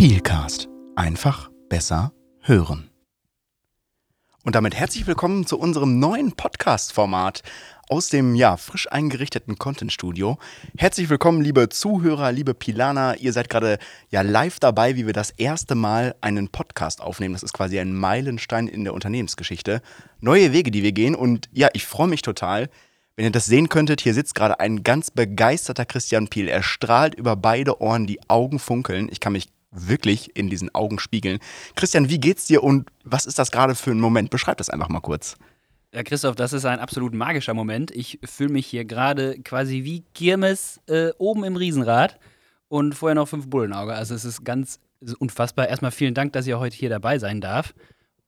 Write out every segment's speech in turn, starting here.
Peelcast. Einfach besser hören. Und damit herzlich willkommen zu unserem neuen Podcast-Format aus dem ja frisch eingerichteten Content Studio. Herzlich willkommen, liebe Zuhörer, liebe Pilana. Ihr seid gerade ja live dabei, wie wir das erste Mal einen Podcast aufnehmen. Das ist quasi ein Meilenstein in der Unternehmensgeschichte. Neue Wege, die wir gehen. Und ja, ich freue mich total. Wenn ihr das sehen könntet, hier sitzt gerade ein ganz begeisterter Christian Piel. Er strahlt über beide Ohren, die Augen funkeln. Ich kann mich wirklich in diesen Augen spiegeln. Christian, wie geht's dir und was ist das gerade für ein Moment? Beschreib das einfach mal kurz. Ja, Christoph, das ist ein absolut magischer Moment. Ich fühle mich hier gerade quasi wie Kirmes äh, oben im Riesenrad und vorher noch fünf Bullenauge. Also es ist ganz unfassbar. Erstmal vielen Dank, dass ich heute hier dabei sein darf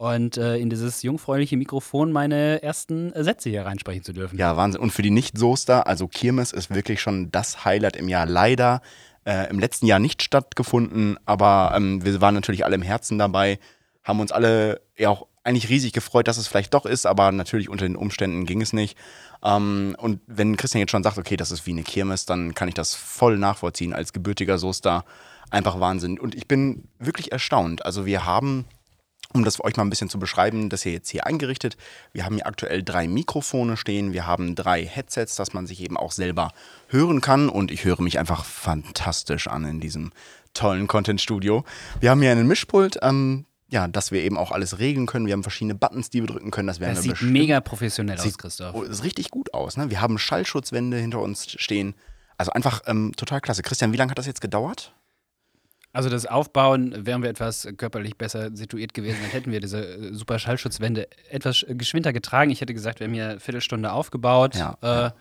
und äh, in dieses jungfräuliche Mikrofon meine ersten Sätze hier reinsprechen zu dürfen. Ja, Wahnsinn. Und für die Nicht-Soester, also Kirmes ist wirklich schon das Highlight im Jahr. Leider äh, im letzten Jahr nicht stattgefunden, aber ähm, wir waren natürlich alle im Herzen dabei, haben uns alle ja auch eigentlich riesig gefreut, dass es vielleicht doch ist, aber natürlich unter den Umständen ging es nicht. Ähm, und wenn Christian jetzt schon sagt, okay, das ist wie eine Kirmes, dann kann ich das voll nachvollziehen als gebürtiger Soester. Einfach Wahnsinn. Und ich bin wirklich erstaunt. Also wir haben um das für euch mal ein bisschen zu beschreiben, das hier jetzt hier eingerichtet. Wir haben hier aktuell drei Mikrofone stehen, wir haben drei Headsets, dass man sich eben auch selber hören kann und ich höre mich einfach fantastisch an in diesem tollen Content-Studio. Wir haben hier einen Mischpult, ähm, ja, dass wir eben auch alles regeln können. Wir haben verschiedene Buttons, die wir drücken können. Das, das sieht mega professionell sieht, aus, Christoph. Oh, sieht richtig gut aus. Ne? Wir haben Schallschutzwände hinter uns stehen. Also einfach ähm, total klasse. Christian, wie lange hat das jetzt gedauert? Also das Aufbauen, wären wir etwas körperlich besser situiert gewesen, dann hätten wir diese äh, super Schallschutzwände etwas geschwinder getragen. Ich hätte gesagt, wir haben hier eine Viertelstunde aufgebaut. Ja, äh, ja.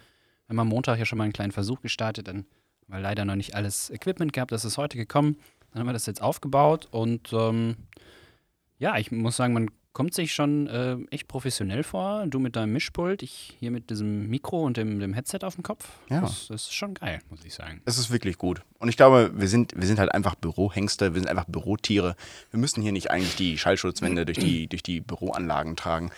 Wir haben am Montag ja schon mal einen kleinen Versuch gestartet, dann haben wir leider noch nicht alles Equipment gehabt. Das ist heute gekommen. Dann haben wir das jetzt aufgebaut und ähm, ja, ich muss sagen, man kommt sich schon äh, echt professionell vor. Du mit deinem Mischpult, ich hier mit diesem Mikro und dem, dem Headset auf dem Kopf. Ja. Das, das, ist schon geil, muss ich sagen. Es ist wirklich gut. Und ich glaube, wir sind, wir sind halt einfach Bürohengste, wir sind einfach Bürotiere. Wir müssen hier nicht eigentlich die Schallschutzwände durch die, durch die Büroanlagen tragen.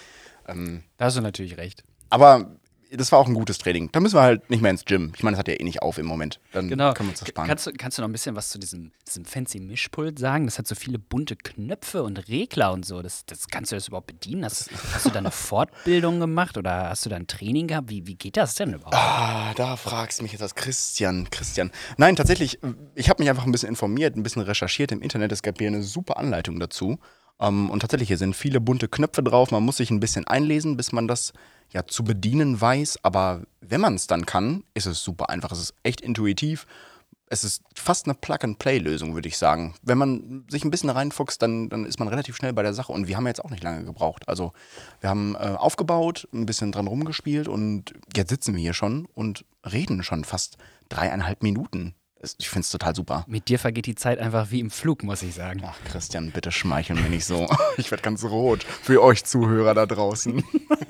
Ähm, da hast du natürlich recht. Aber das war auch ein gutes Training. Da müssen wir halt nicht mehr ins Gym. Ich meine, das hat ja eh nicht auf im Moment. Dann genau. können wir uns das sparen. Kannst du, kannst du noch ein bisschen was zu diesem, diesem fancy Mischpult sagen? Das hat so viele bunte Knöpfe und Regler und so. Das, das kannst du das überhaupt bedienen? Hast, hast du da eine Fortbildung gemacht oder hast du da ein Training gehabt? Wie, wie geht das denn überhaupt? Ah, da fragst du mich jetzt was. Christian, Christian. Nein, tatsächlich, ich habe mich einfach ein bisschen informiert, ein bisschen recherchiert im Internet. Es gab hier eine super Anleitung dazu. Um, ähm, und tatsächlich, hier sind viele bunte Knöpfe drauf. Man muss sich ein bisschen einlesen, bis man das ja, zu bedienen weiß. Aber wenn man es dann kann, ist es super einfach. Es ist echt intuitiv. Es ist fast eine Plug-and-Play-Lösung, würde ich sagen. Wenn man sich ein bisschen reinfuchst, dann, dann ist man relativ schnell bei der Sache. Und wir haben jetzt auch nicht lange gebraucht. Also wir haben äh, aufgebaut, ein bisschen dran rumgespielt und jetzt sitzen wir hier schon und reden schon fast dreieinhalb Minuten ich finde es total super. Mit dir vergeht die Zeit einfach wie im Flug, muss ich sagen. Ach, Christian, bitte schmeicheln mir nicht so. Ich werde ganz rot für euch Zuhörer da draußen.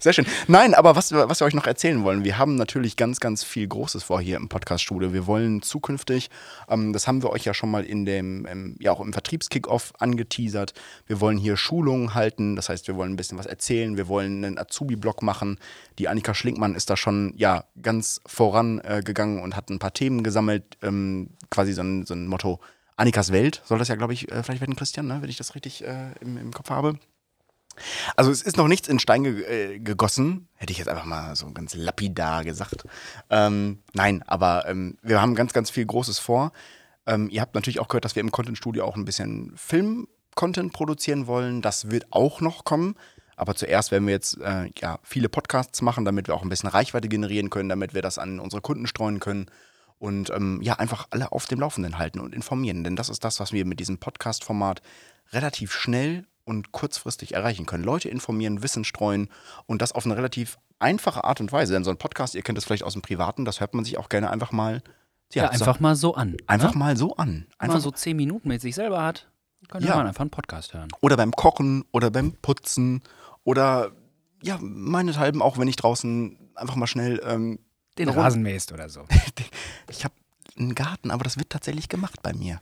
Sehr schön. Nein, aber was, was wir euch noch erzählen wollen, wir haben natürlich ganz, ganz viel Großes vor hier im Podcast-Studio. Wir wollen zukünftig, ähm, das haben wir euch ja schon mal in dem, ähm, ja auch im Vertriebskickoff angeteasert, wir wollen hier Schulungen halten, das heißt, wir wollen ein bisschen was erzählen, wir wollen einen Azubi-Blog machen. Die Annika Schlinkmann ist da schon ja ganz vorangegangen äh, und hat ein paar Themen gesammelt, ähm, quasi so ein, so ein Motto, Annikas Welt soll das ja, glaube ich, äh, vielleicht werden, Christian, ne, wenn ich das richtig äh, im, im, Kopf habe. Also es ist noch nichts in Stein ge äh, gegossen, hätte ich jetzt einfach mal so ganz lapidar gesagt. Ähm, nein, aber ähm, wir haben ganz, ganz viel Großes vor. Ähm, ihr habt natürlich auch gehört, dass wir im Content-Studio auch ein bisschen Film-Content produzieren wollen. Das wird auch noch kommen. Aber zuerst werden wir jetzt äh, ja, viele Podcasts machen, damit wir auch ein bisschen Reichweite generieren können, damit wir das an unsere Kunden streuen können und ähm, ja, einfach alle auf dem Laufenden halten und informieren. Denn das ist das, was wir mit diesem Podcast-Format relativ schnell und kurzfristig erreichen können. Leute informieren, Wissen streuen und das auf eine relativ einfache Art und Weise. Denn so ein Podcast, ihr kennt das vielleicht aus dem Privaten, das hört man sich auch gerne einfach mal. Ja, ja einfach so, mal so an. Einfach ne? mal so an. Einfach mal so zehn Minuten mit sich selber hat, könnte ja. man einfach einen Podcast hören. Oder beim Kochen oder beim Putzen oder ja, meinethalben auch, wenn ich draußen einfach mal schnell ähm, den Rasen mähst oder so. ich habe einen Garten, aber das wird tatsächlich gemacht bei mir.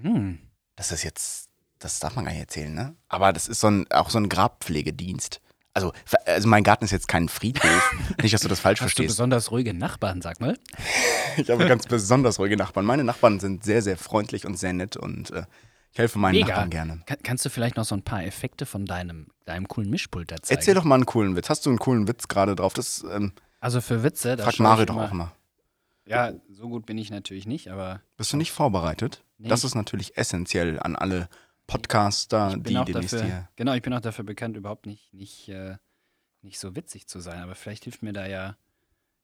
Hm. Das ist jetzt, das darf man gar nicht erzählen, ne? Aber das ist so ein, auch so ein Grabpflegedienst. Also, also mein Garten ist jetzt kein Friedhof. Nicht, dass du das falsch Hast verstehst. du besonders ruhige Nachbarn, sag mal? ich habe ganz besonders ruhige Nachbarn. Meine Nachbarn sind sehr, sehr freundlich und sehr nett und äh, ich helfe meinen Mega. Nachbarn gerne. Kann, kannst du vielleicht noch so ein paar Effekte von deinem, deinem coolen Mischpult zeigen? Erzähl doch mal einen coolen Witz. Hast du einen coolen Witz gerade drauf? Das ähm, Also für Witze, da fragt schaue Mario ich doch immer- auch immer. Ja, so gut bin ich natürlich nicht, aber Bist du nicht vorbereitet? Nee, das ist natürlich essentiell an alle Podcaster, die auch demnächst dafür, hier. genau, ich bin auch dafür bekannt, überhaupt nicht, nicht, äh, nicht so witzig zu sein. Aber vielleicht hilft mir da ja,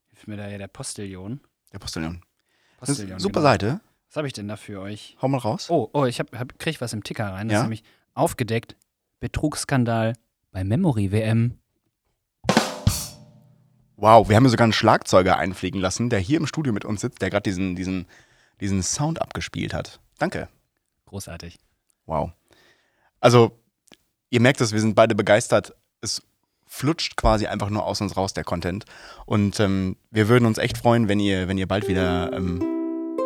hilft mir da ja der Postillon. Der Postillon eine super genau. Seite. Was habe ich denn da für euch? Hau mal raus. Oh, oh, ich hab, hab, krieg was im Ticker rein. Das Ja? ist nämlich aufgedeckt. Betrugsskandal bei Memory WM. Wow, wir haben hier sogar einen Schlagzeuger einfliegen lassen, der hier im Studio mit uns sitzt, der gerade diesen, diesen, diesen Sound abgespielt hat. Danke. Großartig. Wow. Also, ihr merkt es, wir sind beide begeistert. Es flutscht quasi einfach nur aus uns raus, der Content. Und ähm, wir würden uns echt freuen, wenn ihr, wenn ihr bald wieder ähm,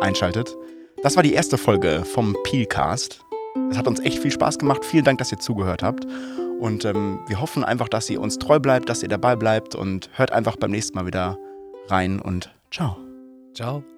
einschaltet. Das war die erste Folge vom Peelcast. Es hat uns echt viel Spaß gemacht. Vielen Dank, dass ihr zugehört habt. Und ähm, wir hoffen einfach, dass ihr uns treu bleibt, dass ihr dabei bleibt und hört einfach beim nächsten Mal wieder rein und ciao. Ciao.